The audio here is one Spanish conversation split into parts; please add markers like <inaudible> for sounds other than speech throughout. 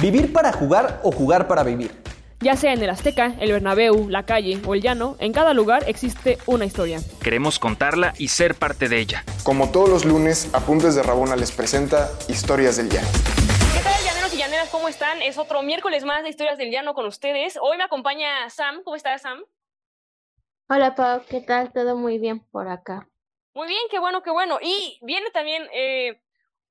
¿Vivir para jugar o jugar para vivir? Ya sea en el Azteca, el Bernabéu, la calle o el llano, en cada lugar existe una historia. Queremos contarla y ser parte de ella. Como todos los lunes, Apuntes de Rabona les presenta Historias del Llano. ¿Qué tal, llaneros y llaneras? ¿Cómo están? Es otro miércoles más de Historias del Llano con ustedes. Hoy me acompaña Sam. ¿Cómo estás, Sam? Hola, Pau. ¿Qué tal? Todo muy bien por acá. Muy bien, qué bueno, qué bueno. Y viene también eh,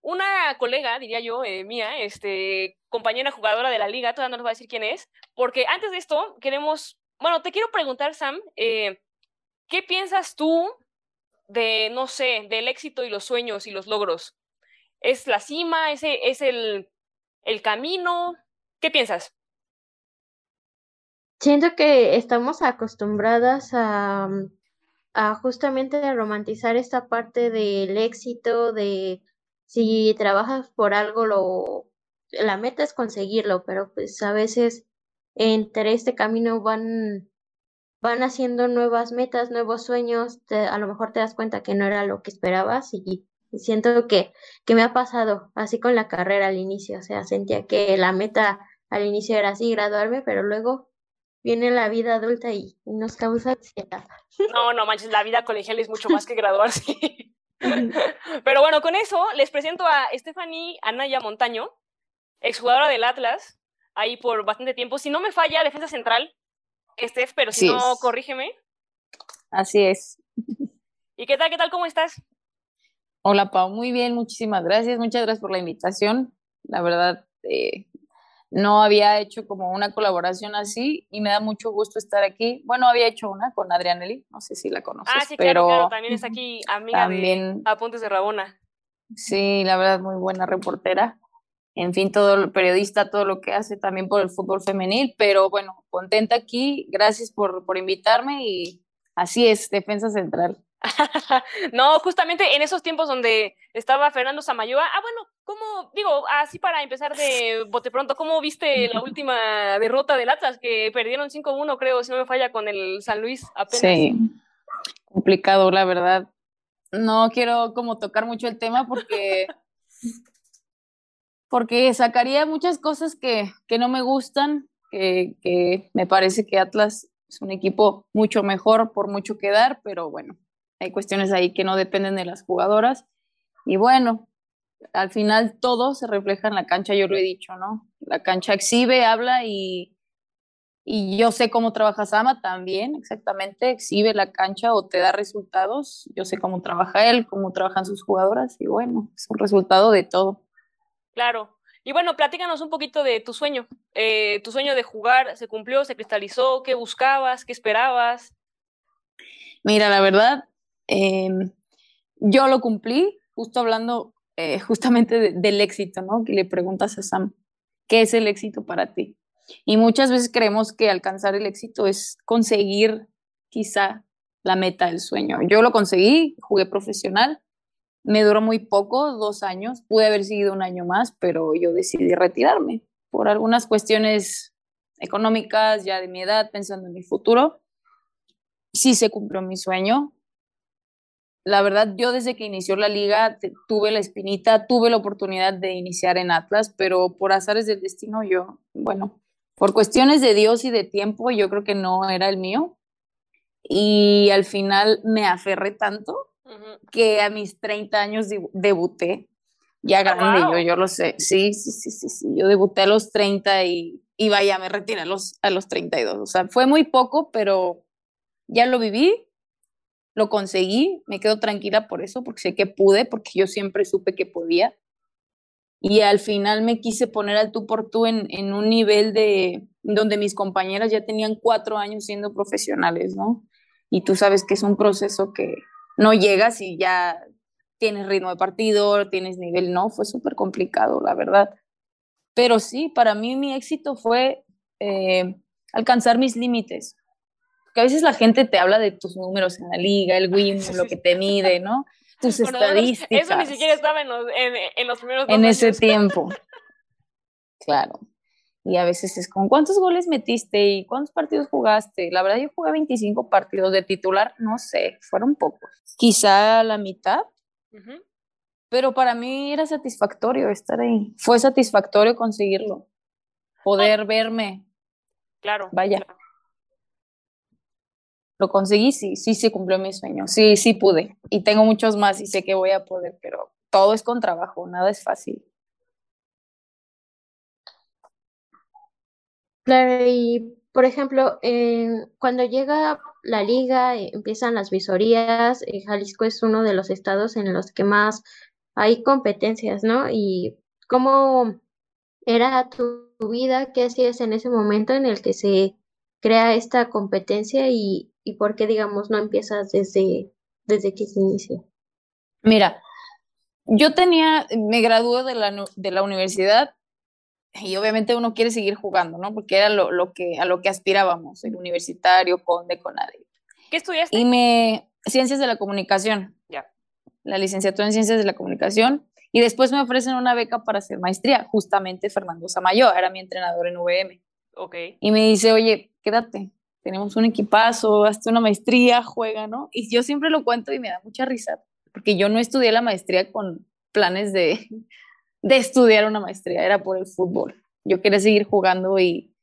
una colega, diría yo, eh, mía, este, compañera jugadora de la liga, todavía no nos va a decir quién es, porque antes de esto queremos, bueno, te quiero preguntar, Sam, eh, ¿qué piensas tú de, no sé, del éxito y los sueños y los logros? ¿Es la cima? ¿Es, es el, el camino? ¿Qué piensas? Siento que estamos acostumbradas a, a justamente romantizar esta parte del éxito, de si trabajas por algo, lo, la meta es conseguirlo, pero pues a veces entre este camino van, van haciendo nuevas metas, nuevos sueños, a lo mejor te das cuenta que no era lo que esperabas y, siento que, que me ha pasado así con la carrera al inicio, o sea, sentía que la meta al inicio era así, graduarme, pero luego viene la vida adulta y, y nos causa ansiedad. No, no manches, la vida colegial es mucho más que graduarse. <laughs> Eso les presento a Stephanie Anaya Montaño, exjugadora del Atlas, ahí por bastante tiempo. Si no me falla, defensa central, Steph, pero si no, corrígeme. Así es. ¿Y qué tal, qué tal, cómo estás? Hola, Pau, muy bien, muchísimas gracias. Muchas gracias por la invitación. La verdad, eh, no había hecho como una colaboración así y me da mucho gusto estar aquí. Bueno, había hecho una con Adrianeli, no sé si la conoces. Ah, sí, pero claro, también está aquí amiga también, de Apuntes de Rabona. Sí, la verdad, muy buena reportera. En fin, todo el periodista, todo lo que hace también por el fútbol femenil, pero bueno, contenta aquí. Gracias por, por invitarme y así es, defensa central. <laughs> no, justamente en esos tiempos donde estaba Fernando Samayoa. Ah, bueno, ¿cómo, digo, así para empezar de bote pronto, ¿cómo viste la última derrota del Atlas? Que perdieron 5-1, creo, si no me falla, con el San Luis apenas. Sí, complicado, la verdad. No quiero como tocar mucho el tema porque, porque sacaría muchas cosas que, que no me gustan, que, que me parece que Atlas es un equipo mucho mejor por mucho que dar, pero bueno, hay cuestiones ahí que no dependen de las jugadoras. Y bueno, al final todo se refleja en la cancha, yo lo he dicho, ¿no? La cancha exhibe, habla y, y yo sé cómo trabaja Sama también, exactamente, exhibe la cancha o te da resultados. Yo sé cómo trabaja él, cómo trabajan sus jugadoras y bueno, es un resultado de todo. Claro. Y bueno, platícanos un poquito de tu sueño. Eh, ¿Tu sueño de jugar se cumplió, se cristalizó? ¿Qué buscabas? ¿Qué esperabas? Mira, la verdad, Em, yo lo cumplí, justo hablando eh, justamente del éxito, ¿no? Que le preguntas a Sam, ¿qué es el éxito para ti? Y muchas veces creemos que alcanzar el éxito es conseguir quizá la meta del sueño. Yo lo conseguí, jugué profesional, me duró muy poco, dos años, pude haber seguido un año más, pero yo decidí retirarme por algunas cuestiones económicas, ya de mi edad, pensando en mi futuro. Sí se cumplió mi sueño, la verdad, yo desde que inició la liga tuve la espinita, tuve la oportunidad de iniciar en Atlas, pero por azares del destino yo, bueno, por cuestiones de Dios y de tiempo, yo creo que no era el mío. Y al final me aferré tanto que a mis 30 años debuté, ya ah, grande, yo, yo lo sé, sí, sí, sí, sí, sí, yo debuté a los 30 y, y vaya, me retiré a los, a los 32, o sea, fue muy poco, pero ya lo viví lo conseguí, me quedo tranquila por eso, porque sé que pude, porque yo siempre supe que podía. Y al final me quise poner al tú por tú en, en un nivel de donde mis compañeras ya tenían cuatro años siendo profesionales, ¿no? Y tú sabes que es un proceso que no llegas y ya tienes ritmo de partido, tienes nivel, no, fue súper complicado, la verdad. Pero sí, para mí mi éxito fue eh, alcanzar mis límites, a veces la gente te habla de tus números en la liga, el win, lo que te mide, ¿no? Tus estadísticas. Eso ni siquiera estaba en los, en, los primeros En ese tiempo. <laughs> Claro. Y a veces es con cuántos goles metiste y cuántos partidos jugaste. La verdad, yo jugué 25 partidos de titular, no sé, fueron pocos. Quizá la mitad. Pero para mí era satisfactorio estar ahí. Fue satisfactorio conseguirlo. poder verme. Claro. Vaya. Lo conseguí, sí, sí se cumplió mi sueño. Sí, sí pude. Y tengo muchos más y sé que voy a poder, pero todo es con trabajo, nada es fácil. Claro, y por ejemplo, cuando llega la liga, eh, empiezan las visorías, eh, Jalisco es uno de los estados en los que más hay competencias, ¿no? Y cómo era tu vida, qué hacías en ese momento en el que se crea esta competencia y, y por qué, digamos, no empiezas desde, desde que se inicia. Mira, yo tenía, me gradué de la, de la universidad y obviamente uno quiere seguir jugando, ¿no? Porque era lo, lo que, a lo que aspirábamos, el universitario, conde, conade. ¿Qué estudiaste? Y me, ciencias de la comunicación. Ya. La licenciatura en ciencias de la comunicación. Y después me ofrecen una beca para hacer maestría. Justamente Fernando Samayo era mi entrenador en VM. Ok. Y me dice, oye, quédate, tenemos un equipazo, hazte una maestría, juega, ¿no? Y yo siempre lo cuento y me da mucha risa, porque yo no estudié la maestría con planes de, de estudiar una maestría, era por el fútbol. Yo quería seguir jugando y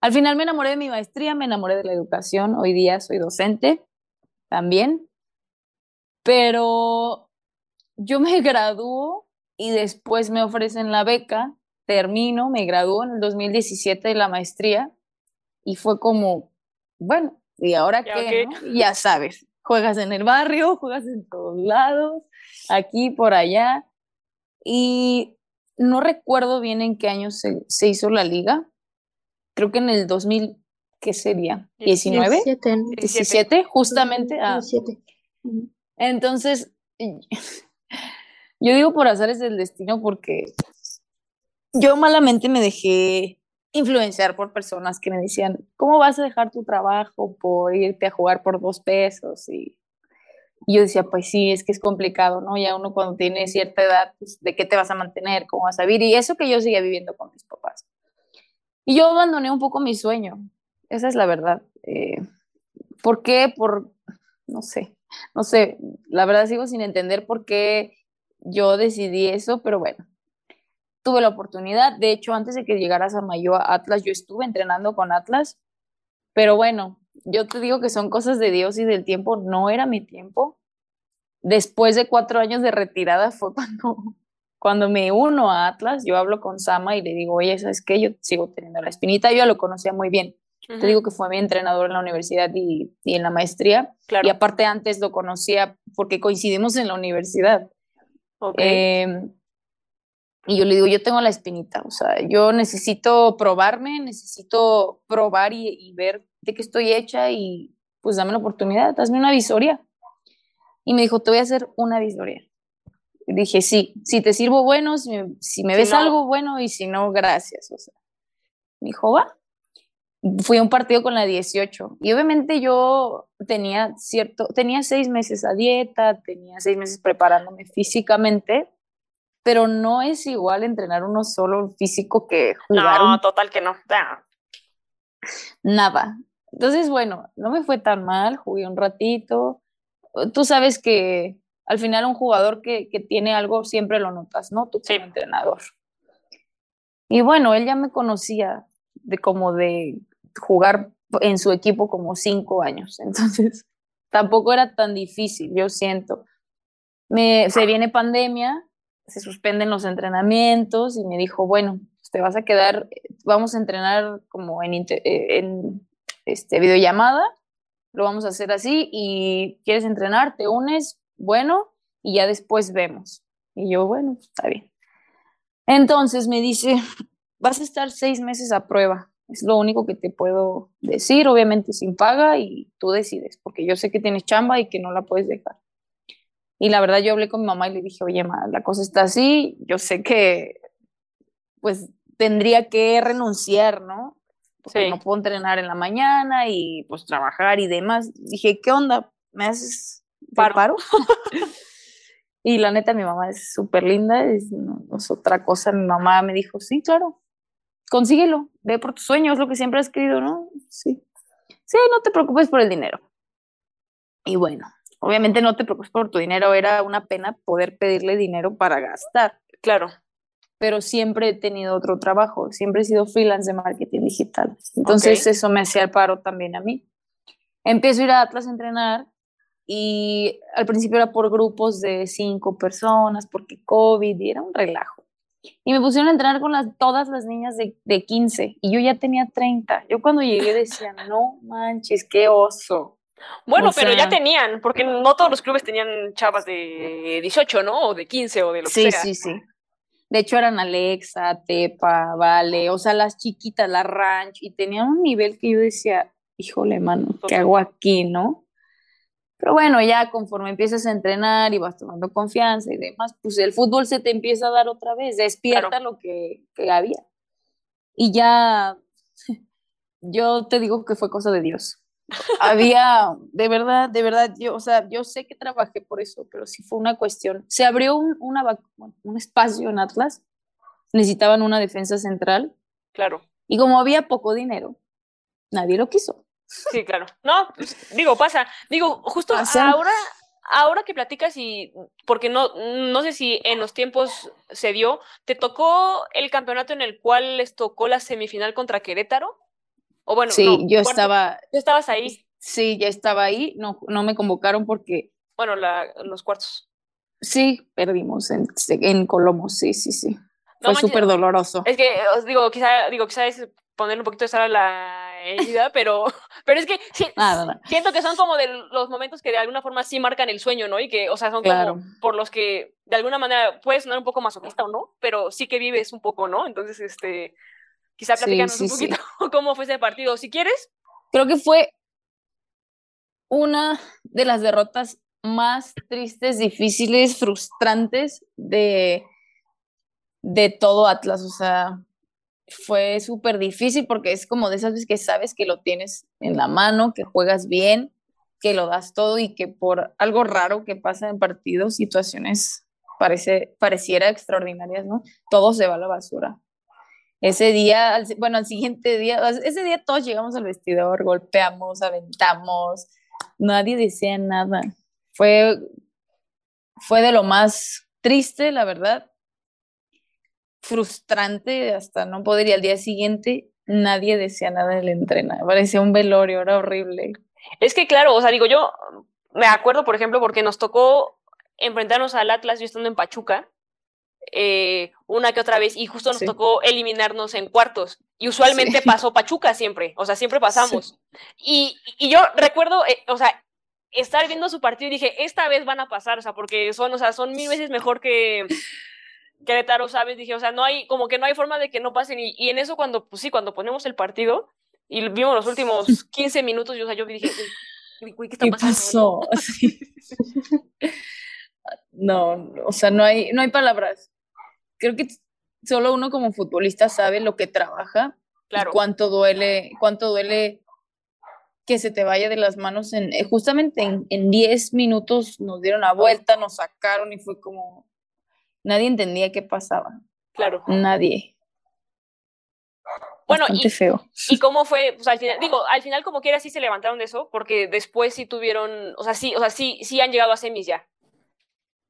al final me enamoré de mi maestría, me enamoré de la educación, hoy día soy docente también, pero yo me <laughs> gradúo y después me ofrecen la beca, termino, me gradúo en el 2017 de la maestría y fue como, bueno, ¿y ahora ¿Ya qué? no? Ya sabes, juegas en el barrio, juegas en todos lados, aquí, por allá, y no recuerdo bien en qué año se, se hizo la liga, creo que en el 2000, ¿qué sería? ¿19? 17, ¿no? 17, justamente. ah, 17. Ujú. entonces, <laughs> yo digo por azares del destino porque yo malamente me dejé influenciar por personas que me decían, ¿cómo vas a dejar tu trabajo por irte a jugar por dos pesos? Y, yo decía, pues sí, es que es complicado, ¿no? Ya uno cuando tiene cierta edad, pues, ¿de qué te vas a mantener? ¿Cómo vas a vivir? Y eso que yo seguía viviendo con mis papás. Y yo abandoné un poco mi sueño, esa es la verdad. Eh, ¿Por qué? Por, no sé, no sé, la verdad sigo sin entender por qué yo decidí eso, pero bueno, tuve la oportunidad. De hecho, antes de que llegara Samayo a Atlas, yo estuve entrenando con Atlas, pero bueno, yo te digo que son cosas de Dios y del tiempo, no era mi tiempo. Después de cuatro años de retirada <laughs> fue cuando, cuando me uno a Atlas, yo hablo con Sama y le digo, oye, ¿sabes qué? Yo sigo teniendo la espinita, yo ya lo conocía muy bien. Te digo que fue mi entrenador en la universidad y, y en la maestría. Claro. Y aparte antes lo conocía porque coincidimos en la universidad. Ok. Eh, y yo le digo, yo tengo la espinita, o sea, yo necesito probarme, necesito probar y, y ver de qué estoy hecha y pues dame la oportunidad, hazme una visoria. Y me dijo, te voy a hacer una visoria. Y dije, sí, si te sirvo bueno, si me, si me Si ves no- algo bueno y si no, gracias. O sea, me dijo, va. Fui a un partido con la 18 y obviamente yo tenía cierto, tenía seis meses a dieta, tenía seis meses preparándome físicamente, pero no es igual entrenar uno solo físico que jugar un no, total que no. Nada. Entonces, bueno, no me fue tan mal, jugué un ratito. Tú sabes que al final un jugador que, que tiene algo siempre lo notas, ¿no? Tú como Sí. entrenador. Y bueno, él ya me conocía de como de jugar en su equipo como cinco años, entonces <laughs> tampoco era tan difícil, yo siento. Me, se viene pandemia, se suspenden los entrenamientos y me dijo, bueno, pues te vas a quedar, vamos a entrenar como en, eh, en este, videollamada, lo vamos a hacer así y quieres entrenar, te unes, bueno, y ya después vemos. Y yo, bueno, está bien. Entonces me dice, vas a estar seis meses a prueba, es lo único que te puedo decir, obviamente sin paga y tú decides, porque yo sé que tienes chamba y que no la puedes dejar. Y la verdad yo hablé con mi mamá y le dije, oye, ma, la cosa está así, yo sé que pues tendría que renunciar, ¿no? Porque Sí. no puedo entrenar en la mañana y pues trabajar y demás. Dije, ¿qué onda? ¿Me haces Paro. paro? <laughs> y la neta, mi mamá es súper linda, es, no es otra cosa. Mi mamá me dijo, sí, claro, consíguelo, ve por tus sueños, lo que siempre has querido, ¿no? Sí. Sí, no te preocupes por el dinero. Y bueno, obviamente no te preocupes por tu dinero, era una pena poder pedirle dinero para gastar. claro. pero siempre he tenido otro trabajo, siempre he sido freelance de marketing digital. Entonces eso me hacía el paro también a mí. Empiezo a ir a Atlas a entrenar y al principio era por grupos de cinco personas, porque COVID y era un relajo. Y me pusieron a entrenar con las, todas las niñas de, de 15 y yo ya tenía 30. Yo cuando llegué decía, no manches, qué oso. Bueno, O pero ya tenían, porque no todos los clubes tenían chavas de 18, ¿no? O de 15 o de lo Sí, que sea. sí, sí. De hecho eran Alexa, Tepa, Vale, o sea, las chiquitas, la Ranch, y tenían un nivel que yo decía, híjole, mano, ¿qué hago aquí, no? Pero bueno, ya conforme empiezas a entrenar y vas tomando confianza y demás, pues el fútbol se te empieza a dar otra vez, despierta lo que, que había. Y ya, <laughs> yo te digo que fue cosa de Dios. Había, de verdad, de verdad, yo, o sea, yo sé que trabajé por eso, pero sí fue una cuestión. Se abrió un, una, un espacio en Atlas, necesitaban una defensa central, Claro. y como había poco dinero, nadie lo quiso. Sí, claro. No, pues, digo, pasa. Digo, justo Pasa. ahora, ahora que platicas y porque no, no sé si en los tiempos se dio, ¿te tocó el campeonato en el cual les tocó la semifinal contra Querétaro? O bueno, sí, no, yo cuarto- estaba, Tú estabas ahí, sí, ya estaba ahí, no, no me convocaron porque bueno, la, los cuartos. sí, perdimos en, en Colomo, sí, sí, sí. No Fue súper doloroso. Es que os digo, quizá, digo, quizá es ponerle un poquito de sal a la herida, <laughs> pero, pero es que nada. siento que son como de los momentos que de alguna forma sí marcan el sueño, ¿no? Y que, o sea, son Claro. como por los que de alguna manera puede sonar un poco masoquista o no, pero sí que vives un poco, ¿no? Entonces, este, quizá Sí, platícanos sí, un sí. poquito <laughs> cómo fue ese partido. Si quieres, Creo que fue una de las derrotas más tristes, difíciles, frustrantes de, de todo Atlas. O sea, fue súper difícil porque es como de esas veces que sabes que lo tienes en la mano, que juegas bien, que lo das todo y que por algo raro que pasa en partidos, situaciones parece, pareciera extraordinarias, ¿no? Todo se va a la basura. Ese día, al bueno, al siguiente día, ese día todos llegamos al vestidor, golpeamos, aventamos, nadie decía nada. Fue, fue de lo más triste, la verdad, frustrante, hasta no poder ir al día siguiente, nadie decía nada del entrenador, parecía un velorio, era horrible. es que claro, o sea, digo, yo me acuerdo, por ejemplo, porque nos tocó enfrentarnos al Atlas, yo estando en Pachuca, eh, una que otra vez, y justo nos Sí. tocó eliminarnos en cuartos. Y usualmente Sí. pasó Pachuca siempre, o sea, siempre pasamos. Y, y yo recuerdo, eh, o sea, estar viendo su partido y dije, esta vez van a pasar, o sea, porque son, o sea, son mil veces mejor que <laughs> Querétaro, ¿sabes? Dije, o sea, no hay, como que no hay forma de que no pasen. Y, y en eso cuando, pues sí, cuando ponemos el partido y vimos los últimos 15 minutos, yo, o sea, yo dije, "Uy, uy, ¿qué está ¿Qué pasando? pasó? <laughs> <laughs> No, o sea, no hay, no hay palabras. Creo que solo uno como futbolista sabe lo que trabaja Claro. y cuánto duele, cuánto duele que se te vaya de las manos en eh, justamente en, en 10 minutos nos dieron la vuelta, nos sacaron y fue como nadie entendía qué pasaba, Claro. nadie. Bueno, y, feo. ¿Y cómo fue? Pues al final, digo, al final como quiera sí se levantaron de eso, porque después sí tuvieron, o sea, sí, o sea, sí, sí han llegado a semis ya.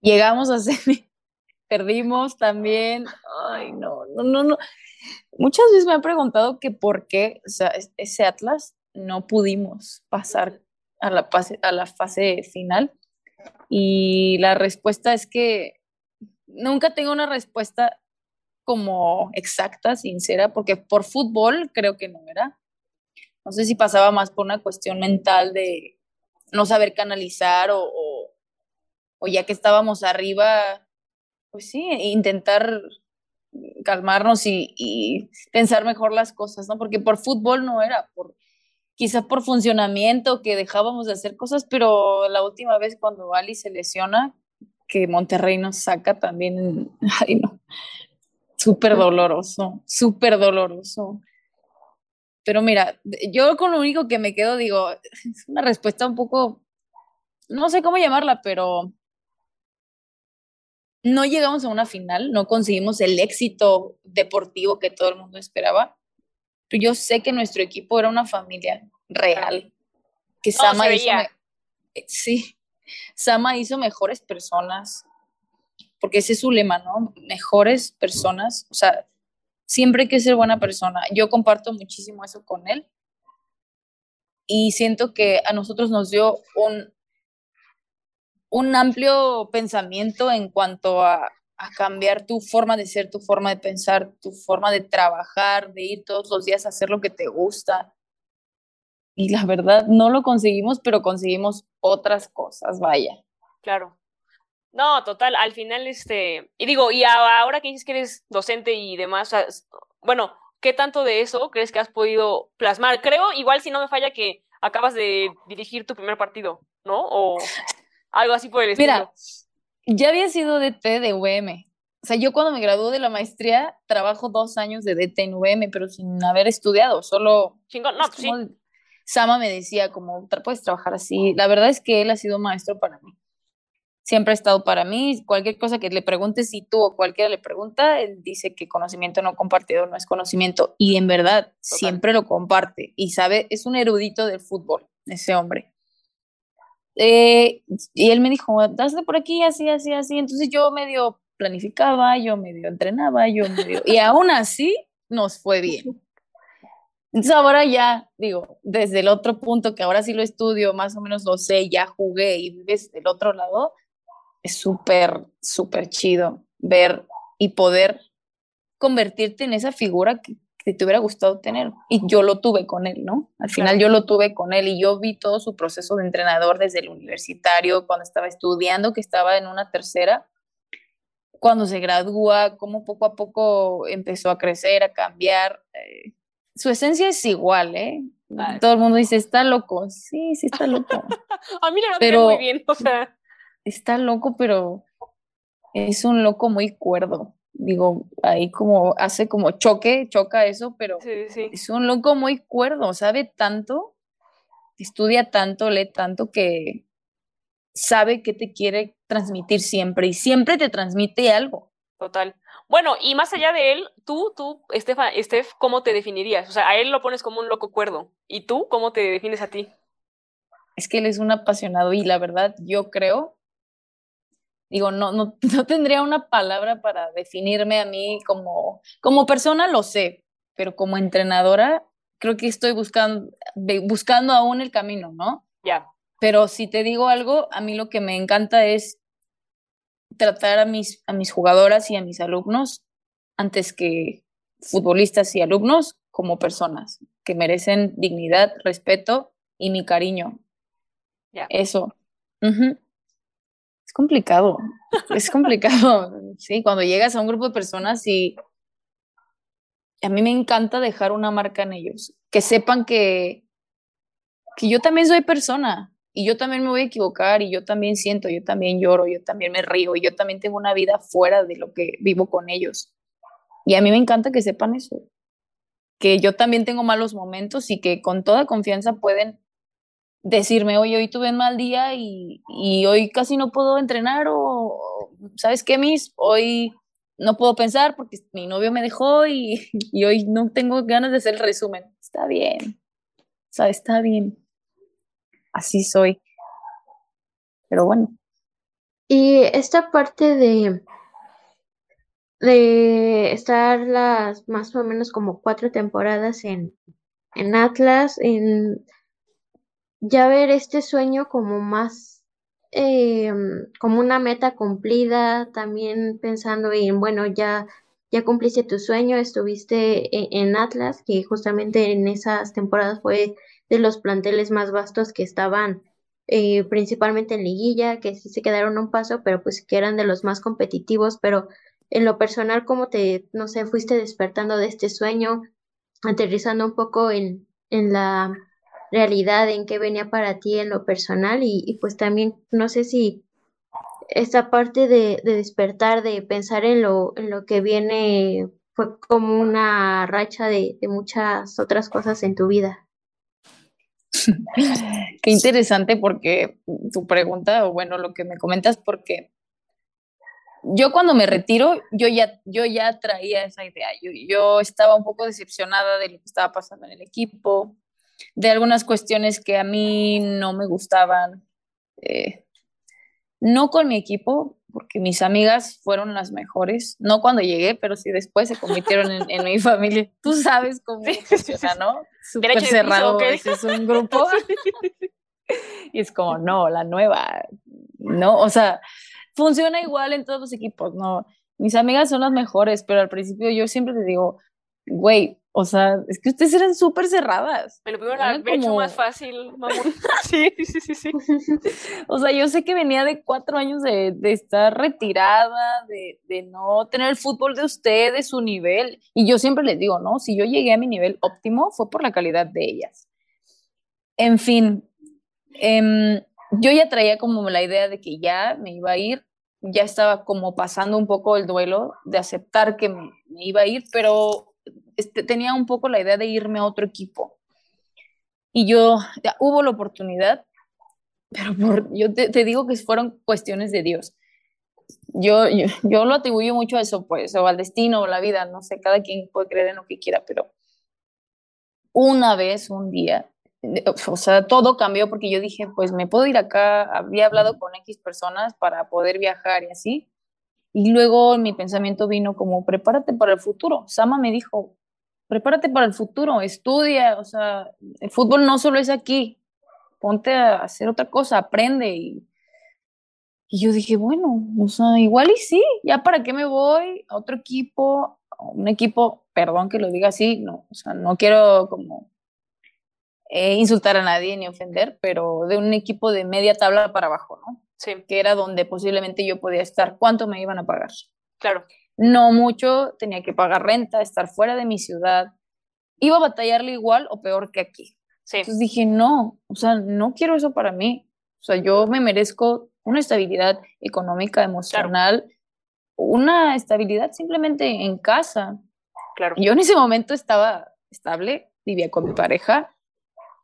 Llegamos a semi, <laughs> perdimos también. Ay, no, no, no, no. Muchas veces me han preguntado que por qué, o sea, es- ese Atlas no pudimos pasar a la fase, a la fase final. Y la respuesta es que nunca tengo una respuesta como exacta, sincera, porque por fútbol creo que no era. No sé si pasaba más por una cuestión mental de no saber canalizar o, o, o ya que estábamos arriba, pues sí, intentar calmarnos y, pensar mejor las cosas, ¿no? Porque por fútbol no era, por quizá por funcionamiento que dejábamos de hacer cosas, pero la última vez cuando Ali se lesiona, que Monterrey nos saca también, <laughs> ay no, súper doloroso, súper doloroso. Pero mira, yo con lo único que me quedo, digo, es una respuesta un poco, no sé cómo llamarla, pero no llegamos a una final, no conseguimos el éxito deportivo que todo el mundo esperaba. Pero yo sé que nuestro equipo era una familia real, que Sama hizo, sí, Sama hizo mejores personas. porque ese es su lema, ¿no? Mejores personas, o sea, siempre hay que ser buena persona. Yo comparto muchísimo eso con él y siento que a nosotros nos dio un, un amplio pensamiento en cuanto a, cambiar tu forma de ser, tu forma de pensar, tu forma de trabajar, de ir todos los días a hacer lo que te gusta. Y la verdad, no lo conseguimos, pero conseguimos otras cosas, vaya. Claro. No, total, al final, este, y digo, y ahora que dices que eres docente y demás, bueno, ¿qué tanto de eso crees que has podido plasmar? Creo, igual si no me falla, que acabas de dirigir tu primer partido, ¿no? O algo así por el estilo. Mira, ya había sido DT de UM. O sea, yo cuando me gradué de la maestría, trabajo dos años de DT en UM, pero sin haber estudiado, solo... Chingón, no, es pues sí. Sama me decía, como, "Tra- puedes trabajar así. La verdad es que él ha sido maestro para mí. Siempre ha estado para mí. Cualquier cosa que le preguntes, si tú o cualquiera le pregunta, él dice que conocimiento no compartido no es conocimiento. Y en verdad, siempre lo comparte. Y sabe, es un erudito del fútbol, ese hombre. Eh, y él me dijo, hazle por aquí, así, así, así. Entonces yo medio planificaba, yo medio entrenaba, yo medio... Y <laughs> aún así nos fue bien. Entonces ahora ya, digo, desde el otro punto que ahora sí lo estudio, más o menos lo sé, ya jugué y vives del otro lado, es súper, súper chido ver y poder convertirte en esa figura que, que te hubiera gustado tener. Y yo lo tuve con él, ¿no? Al final yo lo tuve con él y yo vi todo su proceso de entrenador desde el universitario, cuando estaba estudiando, que estaba en una tercera, cuando se gradúa, cómo poco a poco empezó a crecer, a cambiar. eh, su esencia es igual, ¿eh? Todo el mundo dice, está loco. Sí, sí está loco. <laughs> A mí la Pero- muy bien, o sea, está loco, pero es un loco muy cuerdo. Digo, ahí como hace como choque, choca eso, pero sí, sí. es un loco muy cuerdo, sabe tanto, estudia tanto, lee tanto que sabe qué te quiere transmitir siempre y siempre te transmite algo. Total. Bueno, y más allá de él, tú, tú, Estefa, Estef, ¿cómo te definirías? O sea, a él lo pones como un loco cuerdo. ¿Y tú cómo te defines a ti? Es que él es un apasionado y la verdad yo creo, digo, no, no, <laughs> no tendría una palabra para definirme a mí como, como persona, lo sé, pero como entrenadora creo que estoy buscando, buscando aún el camino, ¿no? Ya, Pero si te digo algo, a mí lo que me encanta es tratar a mis, a mis jugadoras y a mis alumnos antes que futbolistas y alumnos como personas que merecen dignidad, respeto y mi cariño. Ya. Eso. Ujú. Es complicado, es complicado, <laughs> sí, cuando llegas a un grupo de personas y a mí me encanta dejar una marca en ellos, que sepan que, que yo también soy persona y yo también me voy a equivocar y yo también siento, yo también lloro, yo también me río y yo también tengo una vida fuera de lo que vivo con ellos. Y a mí me encanta que sepan eso, que yo también tengo malos momentos y que con toda confianza pueden decirme, oye, hoy tuve un mal día y, y hoy casi no puedo entrenar o, ¿sabes qué, Miss? Hoy no puedo pensar porque mi novio me dejó y, <laughs> y hoy no tengo ganas de hacer el resumen. Está bien, o sea, está bien. Así soy. Pero bueno, Y esta parte de, de estar las más o menos como cuatro temporadas en, en Atlas, en ya ver este sueño como más eh, como una meta cumplida, también pensando en, bueno, ya, ya cumpliste tu sueño, estuviste en, en Atlas, que justamente en esas temporadas fue de los planteles más vastos que estaban eh, principalmente en liguilla, que sí se quedaron un paso, pero pues que eran de los más competitivos, pero en lo personal, ¿cómo te, no sé, fuiste despertando de este sueño, aterrizando un poco en, en la realidad, en qué venía para ti en lo personal y, y pues también, no sé si esta parte de, de despertar, de pensar en lo, en lo que viene, fue como una racha de, de muchas otras cosas en tu vida. <laughs> qué interesante porque tu pregunta, o bueno, lo que me comentas, porque yo cuando me retiro, yo ya, yo ya traía esa idea. Yo, yo estaba un poco decepcionada de lo que estaba pasando en el equipo, de algunas cuestiones que a mí no me gustaban. eh, no con mi equipo, porque mis amigas fueron las mejores, no cuando llegué, pero sí después se convirtieron en, en mi familia. <laughs> Tú sabes cómo funciona, ¿no? Súper piso, cerrado, es un grupo. <laughs> y es como, no, la nueva, no, o sea, funciona igual en todos los equipos, no. Mis amigas son las mejores, pero al principio yo siempre les digo, güey, o sea, es que ustedes eran súper cerradas. Me lo pudieron haber hecho más como- fácil, mamón. <laughs> <laughs> Sí, sí, sí, sí. O sea, yo sé que venía de cuatro años de, de estar retirada, de, de no tener el fútbol de usted, de su nivel. Y yo siempre les digo, ¿no? Si yo llegué a mi nivel óptimo fue por la calidad de ellas. En fin, em, yo ya traía como la idea de que ya me iba a ir, ya estaba como pasando un poco el duelo de aceptar que me, me iba a ir, pero este, tenía un poco la idea de irme a otro equipo. Y yo, ya, hubo la oportunidad, <laughs> pero por, yo te, te digo que fueron cuestiones de Dios. Yo, yo, yo lo atribuyo mucho a eso, pues, o al destino, o la vida, no sé, cada quien puede creer en lo que quiera, pero una vez, un día, o sea, todo cambió porque yo dije, pues me puedo ir acá, había hablado con X personas para poder viajar y así, y luego mi pensamiento vino como, prepárate para el futuro. Sama me dijo, prepárate para el futuro, estudia, o sea, el fútbol no solo es aquí, ponte a hacer otra cosa, aprende. Y, y yo dije, bueno, o sea, igual y sí, ya para qué me voy a otro equipo, a un equipo, perdón que lo diga así, no, o sea, no quiero como eh, insultar a nadie ni ofender, pero de un equipo de media tabla para abajo, ¿no? Sí, Que era donde posiblemente yo podía estar, ¿cuánto me iban a pagar? claro. no mucho, tenía que pagar renta, estar fuera de mi ciudad, iba a batallarle igual o peor que aquí. Sí, Entonces dije, no, o sea, no quiero eso para mí. O sea, yo me merezco una estabilidad económica, emocional, una estabilidad simplemente en casa. claro. Yo en ese momento estaba estable, vivía con mi pareja,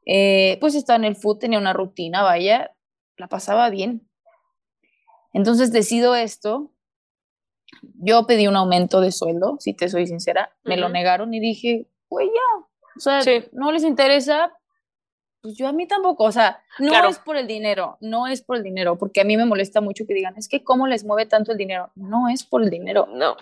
eh, pues estaba en el food, tenía una rutina, vaya, la pasaba bien. Entonces decido esto. Yo pedí un aumento de sueldo, si te soy sincera, me lo negaron y dije, güey, ya, o sea, Sí. no les interesa, pues yo a mí tampoco, o sea, no Claro. es por el dinero, no es por el dinero, porque a mí me molesta mucho que digan, es que cómo les mueve tanto el dinero, no es por el dinero, No,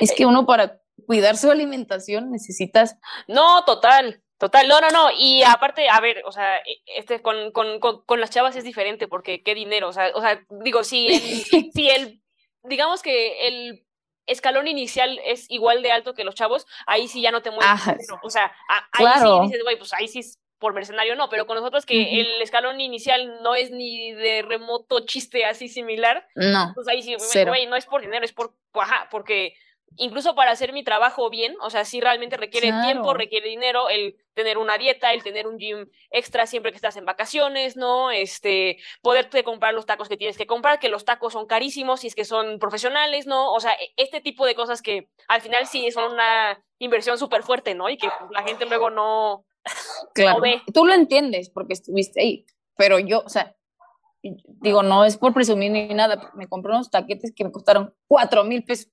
es que uno para cuidar su alimentación necesitas no, total, total, no, no, no, y aparte, a ver, o sea, e- este, con, con, con, con las chavas es diferente, porque qué dinero, o sea, o sea, digo, si el, <laughs> si el, digamos que el escalón inicial es igual de alto que los chavos, ahí sí ya no te mueves, Ajá. dinero, o sea, a- ahí sí dices, güey, pues ahí sí es por mercenario, no, pero con nosotros que el escalón inicial no es ni de remoto chiste así similar, no. pues ahí sí, güey, no es por dinero, es por, ajá, porque incluso para hacer mi trabajo bien, o sea, sí realmente requiere tiempo, Claro. requiere dinero, el tener una dieta, el tener un gym extra siempre que estás en vacaciones, ¿no? Este, poderte comprar los tacos que tienes que comprar, que los tacos son carísimos si es que son profesionales, ¿no? O sea, e- este tipo de cosas que al final sí son una inversión súper fuerte, ¿no? Y que pues, la gente luego <laughs> no, Claro. ve. Tú lo entiendes porque estuviste ahí, pero yo, o sea, digo, no es por presumir ni nada, me compré unos taquetes que me costaron cuatro mil pesos.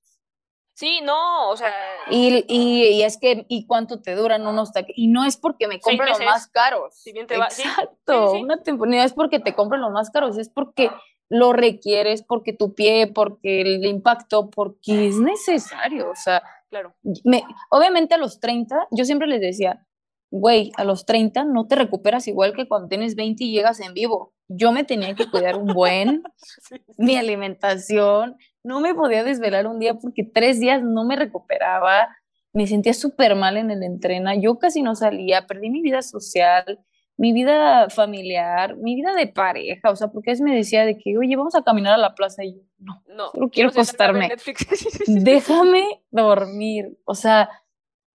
Sí, no, o sea, Y, y, y es que, ¿y cuánto te duran unos taquetes? Y no es porque me Seis compren los más caros. Si bien te va- sí, Exacto, sí, una temporada, no es porque te compren los más caros, es porque lo requieres, porque tu pie, porque el impacto, porque es necesario, o sea, claro, me, obviamente a los 30, yo siempre les decía, güey, a los 30 no te recuperas igual que cuando tienes 20 y llegas en vivo. Yo me tenía que cuidar un buen, <laughs> sí, mi alimentación, no me podía desvelar un día porque tres días no me recuperaba, me sentía súper mal en el entrena, yo casi no salía, perdí mi vida social, mi vida familiar, mi vida de pareja, o sea, porque él me decía de que, oye, vamos a caminar a la plaza y yo, no, no, Solo quiero acostarme. <laughs> Déjame dormir. O sea,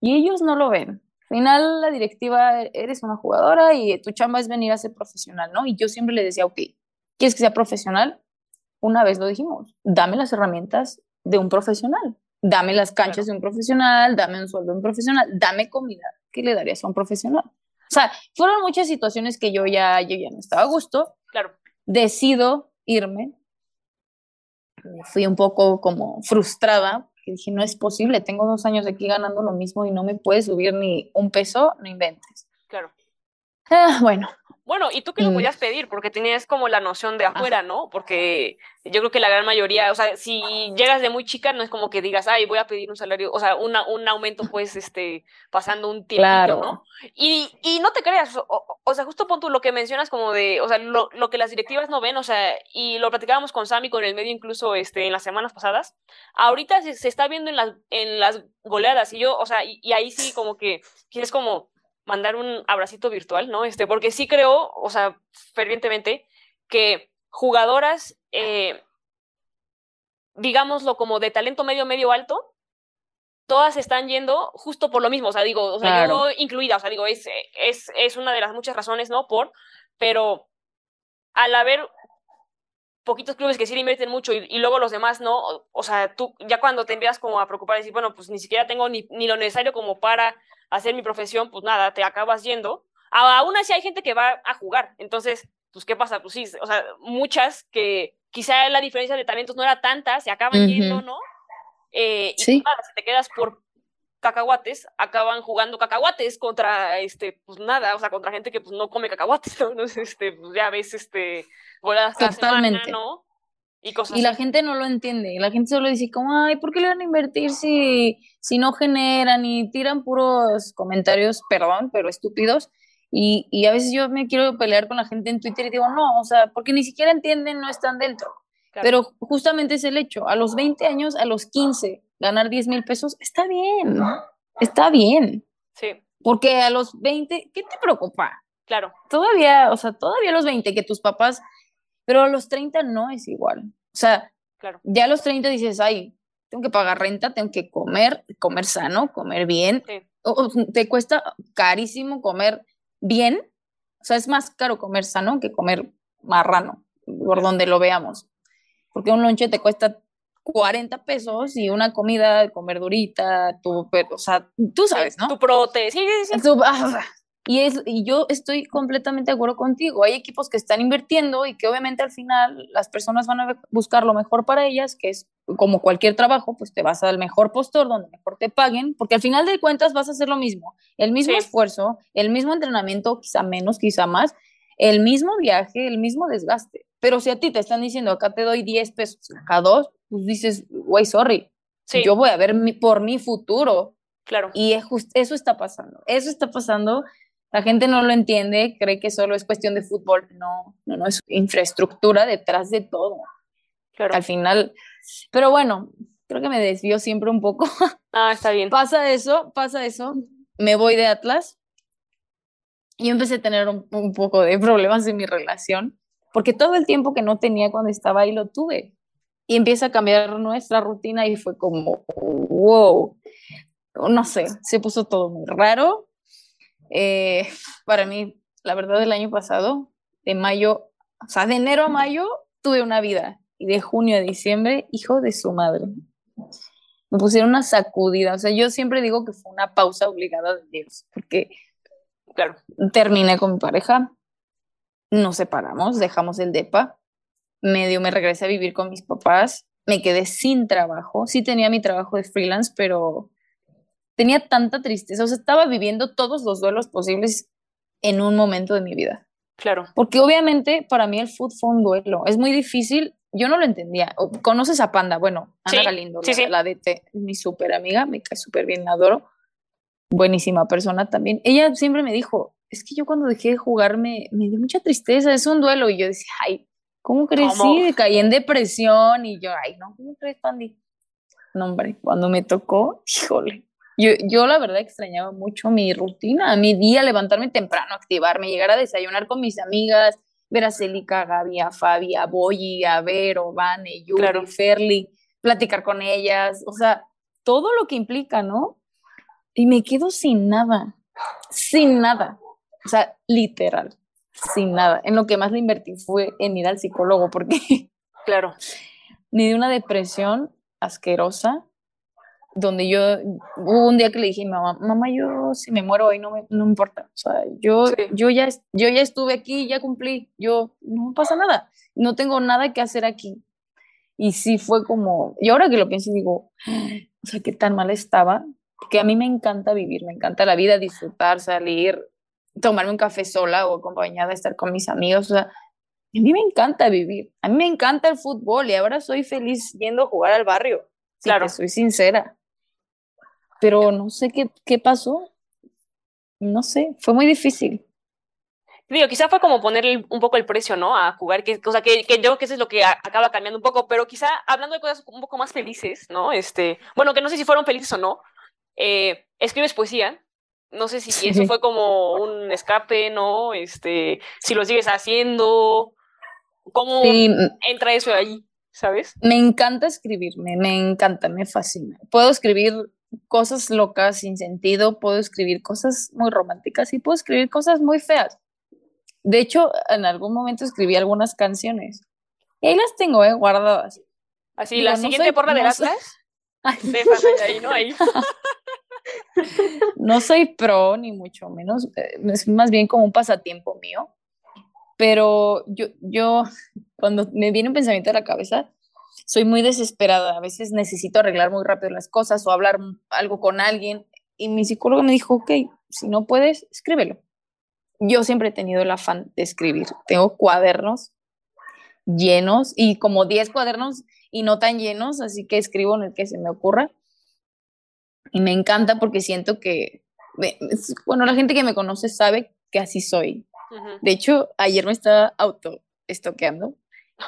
y ellos no lo ven. Al final, la directiva, eres una jugadora y tu chamba es venir a ser profesional, ¿no? Y yo siempre le decía, ok, ¿quieres que sea profesional? Una vez lo dijimos, dame las herramientas de un profesional, dame las canchas de un profesional, dame un sueldo de un profesional, dame comida. ¿Qué le darías a un profesional? O sea, fueron muchas situaciones que yo ya, yo ya no estaba a gusto, Claro, decido irme. Fui un poco como frustrada, que dije, no es posible, tengo dos años aquí ganando lo mismo y no me puedes subir ni un peso, no inventes. claro. Ah, bueno, Bueno, ¿y tú qué lo Mm. podías pedir? Porque tenías como la noción de afuera, ¿no? Porque yo creo que la gran mayoría, o sea, si llegas de muy chica, no es como que digas, ay, voy a pedir un salario, o sea, una, un aumento, pues, <laughs> este, pasando un tiempo, Claro. ¿no? Y, y no te creas, o, o- sea, justo pon tú lo que mencionas como de, o sea, lo, lo que las directivas no ven, o sea, y lo platicábamos con Sammy, con el medio incluso, este, en las semanas pasadas, ahorita se, se está viendo en las, en las goleadas, y yo, o sea, y, y ahí sí como que quieres como mandar un abracito virtual, ¿no? Este, porque sí creo, o sea, fervientemente, que jugadoras, eh, digámoslo como de talento medio, medio alto, todas están yendo justo por lo mismo, o sea, digo, o sea, Claro. yo incluida, o sea, digo, es, es, es una de las muchas razones, ¿no? Por, pero al haber poquitos clubes que sí le invierten mucho y, y luego los demás no, o, o sea, tú ya cuando te empiezas como a preocupar y decir, bueno, pues ni siquiera tengo ni, ni lo necesario como para hacer mi profesión, pues nada, te acabas yendo. Aún así hay gente que va a jugar, entonces, pues, ¿qué pasa? Pues sí, o sea, muchas que quizá la diferencia de talentos no era tanta, se acaban yendo. ¿no? Eh, y Sí. pues nada, si te quedas por cacahuates, acaban jugando cacahuates contra, este, pues nada, o sea, contra gente que pues no come cacahuates, <laughs> ¿no? Entonces, este, pues ya ves, este, voladas cada semana, Totalmente. ¿no? Y cosas Y la así. gente no lo entiende. La gente solo dice como, ay, ¿por qué le van a invertir si, si no generan? Y tiran puros comentarios, perdón, pero estúpidos. Y, y a veces yo me quiero pelear con la gente en Twitter y digo, no, o sea, porque ni siquiera entienden, no están dentro. Claro. Pero justamente es el hecho. A los 20 años, a los 15, ganar 10 mil pesos, está bien. Está bien. Sí, Porque a los 20, ¿qué te preocupa? claro, Todavía, o sea, todavía a los 20 que tus papás, pero a los 30 no es igual. O sea, claro. ya a los 30 dices, ay, tengo que pagar renta, tengo que comer, comer sano, comer bien. Sí. O- o te cuesta carísimo comer bien. O sea, es más caro comer sano que comer marrano, por donde lo veamos. Porque un lonche te cuesta 40 pesos y una comida con verdurita, tu, o sea, tú sabes, ¿no? Tu prote, sí, sí, sí. Tú- ah, Y, es, y yo estoy completamente de acuerdo contigo. Hay equipos que están invirtiendo y que obviamente al final las personas van a buscar lo mejor para ellas, que es como cualquier trabajo, pues te vas al mejor postor donde mejor te paguen, porque al final de cuentas vas a hacer lo mismo, el mismo Sí. esfuerzo, el mismo entrenamiento, quizá menos, quizá más, el mismo viaje, el mismo desgaste. Pero si a ti te están diciendo acá te doy 10 pesos, acá dos, pues dices, güey, sorry, Sí, yo voy a ver mi- por mi futuro. claro. Y es just- eso está pasando, eso está pasando. La gente no lo entiende, cree que solo es cuestión de fútbol. No, no, no, es infraestructura detrás de todo. Claro. Al final, pero bueno, creo que me desvío siempre un poco. Ah, está bien. <laughs> pasa eso, pasa eso, me voy de Atlas yo empecé a tener un, poco de problemas en mi relación, porque todo el tiempo que no tenía cuando estaba ahí lo tuve. Y empieza a cambiar nuestra rutina y fue como, wow, no sé, se puso todo muy raro. Eh, para mí, la verdad, el año pasado, de mayo, o sea, de enero a mayo, tuve una vida. Y de junio a diciembre, hijo de su madre. Me pusieron una sacudida. O sea, yo siempre digo que fue una pausa obligada de Dios, porque Claro. terminé con mi pareja, nos separamos, dejamos el DEPA, medio me regresé a vivir con mis papás, me quedé sin trabajo, sí tenía mi trabajo de freelance, pero tenía tanta tristeza, o sea, estaba viviendo todos los duelos posibles en un momento de mi vida. Claro. Porque obviamente para mí el food fue un duelo, es muy difícil, yo no lo entendía. ¿Conoces a Panda? Bueno, Ana Sí, Galindo, sí, la, sí. la DT, mi súper amiga, me cae súper bien, la adoro. Buenísima persona también. Ella siempre me dijo, es que yo cuando dejé de jugar me, me dio mucha tristeza, es un duelo. Y yo decía, ay, ¿cómo crees? ¿Cómo? Caí en depresión. Y yo, ay, no, ¿cómo crees, Pandi? No, hombre, cuando me tocó, híjole. Yo, yo la verdad extrañaba mucho mi rutina, mi día, levantarme temprano, activarme, llegar a desayunar con mis amigas, ver a Celica, a Gaby, a Fabi, a Boyi, a Vero, Vane, Yuri, Claro. Ferli, platicar con ellas, o sea, todo lo que implica, ¿no? Y me quedo sin nada, sin nada, o sea, literal, sin nada. En lo que más le invertí fue en ir al psicólogo, porque <laughs> Claro. ni de una depresión asquerosa, donde yo, hubo un día que le dije mamá, mamá, yo si me muero hoy no me, no me importa, o sea, yo, Sí. yo, ya, yo ya estuve aquí, ya cumplí, yo, no pasa nada, no tengo nada que hacer aquí. Y sí fue como, y ahora que lo pienso digo, o sea, qué tan mal estaba, porque a mí me encanta vivir, me encanta la vida, disfrutar, salir, tomarme un café sola o acompañada, estar con mis amigos. O sea, a mí me encanta vivir, a mí me encanta el fútbol y ahora soy feliz yendo a jugar al barrio. Si Claro. te soy sincera. Pero no sé qué, qué pasó. No sé, fue muy difícil. Digo, quizá fue como ponerle un poco el precio, ¿no? A jugar, que, o sea, que, que yo creo que eso es lo que a- acaba cambiando un poco, pero quizá hablando de cosas un poco más felices, ¿no? Este, bueno, que no sé si fueron felices o no. Eh, escribes poesía. No sé si eso fue como un escape, ¿no? Este, si lo sigues haciendo, ¿cómo Sí, entra eso ahí? ¿Sabes? me encanta escribir, me, encanta, me fascina. Puedo escribir cosas locas sin sentido, puedo escribir cosas muy románticas y puedo escribir cosas muy feas. De hecho, en algún momento escribí algunas canciones. Y ahí las tengo, ¿eh? Guardadas. Así, Digo, la no siguiente soy- porra del no Atlas, <laughs> de Fernanda ahí, ¿no? Ahí. <laughs> no soy pro, ni mucho menos. eh, Es más bien como un pasatiempo mío. Pero yo, yo, cuando me viene un pensamiento a la cabeza, soy muy desesperada. A veces necesito arreglar muy rápido las cosas o hablar algo con alguien. Y mi psicólogo me dijo, ok, si no puedes, escríbelo. Yo siempre he tenido el afán de escribir. Tengo cuadernos llenos y como 10 cuadernos y no tan llenos, así que escribo en el que se me ocurra. Y me encanta porque siento que, bueno, la gente que me conoce sabe que así soy. De hecho, ayer me estaba auto estoqueando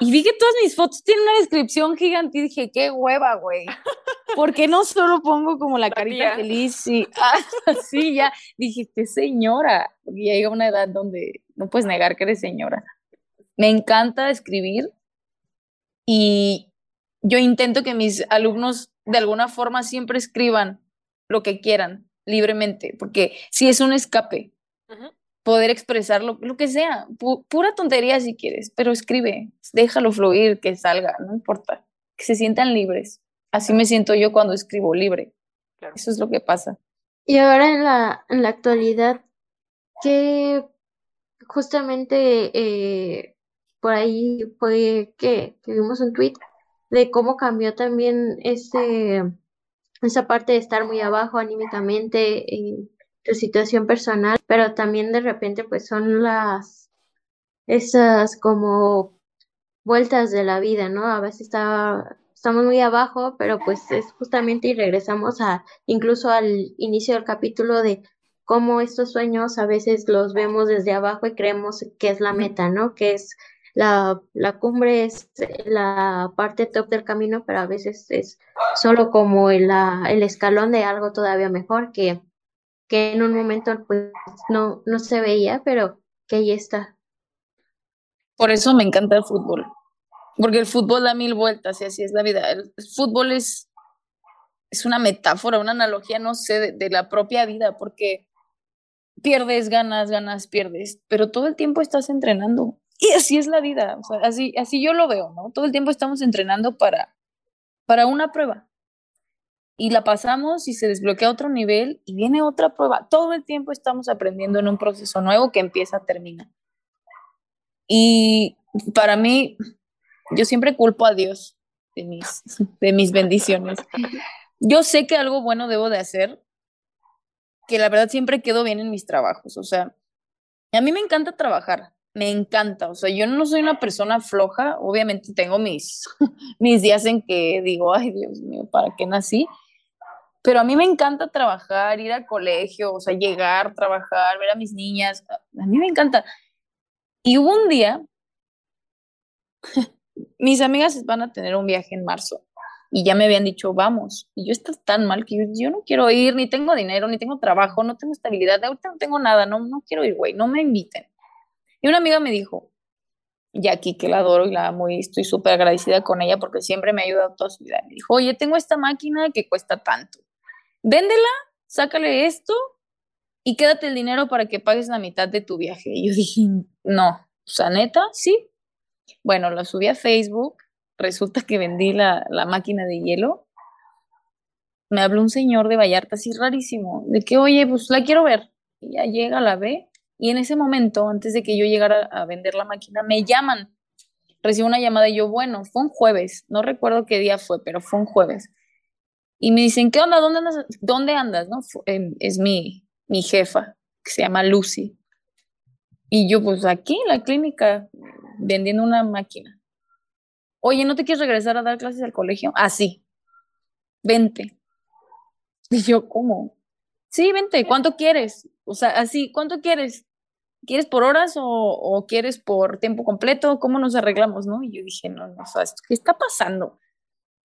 y vi que todas mis fotos tienen una descripción gigante y dije, qué hueva, güey. <laughs> ¿Por qué no solo pongo como la La carita tía. feliz? Y <laughs> así ya dije, qué señora. Porque ya llega una edad donde no puedes negar que eres señora. Me encanta escribir y yo intento que mis alumnos de alguna forma siempre escriban lo que quieran libremente, porque si es un escape, poder expresar lo, lo que sea, pu- pura tontería si quieres, pero escribe, déjalo fluir, que salga, no importa, que se sientan libres. Así me siento yo cuando escribo libre. Claro. Eso es lo que pasa. Y ahora en la, en la actualidad, que justamente eh, por ahí fue que, que vimos un tweet de cómo cambió también ese, esa parte de estar muy abajo anímicamente en tu situación personal, pero también de repente pues son las esas como vueltas de la vida, ¿no? A veces está, estamos muy abajo, pero pues es justamente y regresamos a incluso al inicio del capítulo de cómo estos sueños a veces los vemos desde abajo y creemos que es la meta, ¿no? Que es la, la cumbre, es la parte top del camino, pero a veces es solo como el, el escalón de algo todavía mejor que, que en un momento pues no, no se veía, pero que ahí está. Por eso me encanta el fútbol, porque el fútbol da mil vueltas y así es la vida. El, fútbol es, es una metáfora, una analogía, no sé, de la propia vida, porque pierdes, ganas, ganas, pierdes, pero todo el tiempo estás entrenando. Y así es la vida, o sea, así, así yo lo veo, ¿no? Todo el tiempo estamos entrenando para, para una prueba. Y la pasamos y se desbloquea otro nivel y viene otra prueba. Todo el tiempo estamos aprendiendo en un proceso nuevo que empieza a terminar. Y para mí, yo siempre culpo a Dios de mis, <laughs> de mis bendiciones. Yo sé que algo bueno debo de hacer, que la verdad siempre quedo bien en mis trabajos. O sea, a mí me encanta trabajar, me encanta. O sea, yo no soy una persona floja, obviamente tengo mis, <laughs> mis días en que digo, ay Dios mío, ¿para qué nací? Pero a mí me encanta trabajar, ir al colegio, o sea, llegar, trabajar, ver a mis niñas. A mí me encanta. Y un día, <laughs> mis amigas van a tener un viaje en marzo y ya me habían dicho, vamos. Y yo estaba tan mal que yo, no quiero ir, ni tengo dinero, ni tengo trabajo, no tengo estabilidad, ahorita no tengo nada, no quiero ir, güey, no me inviten. Y una amiga me dijo, Jackie, que la adoro y la amo y estoy súper agradecida con ella porque siempre me ha ayudado toda su vida. Me dijo, oye, tengo esta máquina que cuesta tanto. Véndela, sácale esto y quédate el dinero para que pagues la mitad de tu viaje. Y yo dije, no, o sea, neta, sí. Bueno, la subí a Facebook, resulta que vendí la, la máquina de hielo. Me habló un señor de Vallarta, así rarísimo, de que, oye, pues la quiero ver. Y ya llega, la ve, y en ese momento, antes de que yo llegara a vender la máquina, me llaman. Recibo una llamada y yo, bueno, fue un jueves, no recuerdo qué día fue, pero fue un jueves. Y me dicen, ¿qué onda? ¿Dónde andas? ¿Dónde andas? ¿No? Es mi, mi jefa, que se llama Lucy. Y yo, pues aquí en la clínica, vendiendo una máquina. Oye, ¿no te quieres regresar a dar clases al colegio? Ah, sí. Vente. Y yo, ¿cómo? Sí, vente. ¿Cuánto quieres? O sea, así, ¿cuánto quieres? ¿Quieres por horas o, o quieres por tiempo completo? ¿Cómo nos arreglamos, no? Y yo dije, no, no, sea, ¿qué está pasando?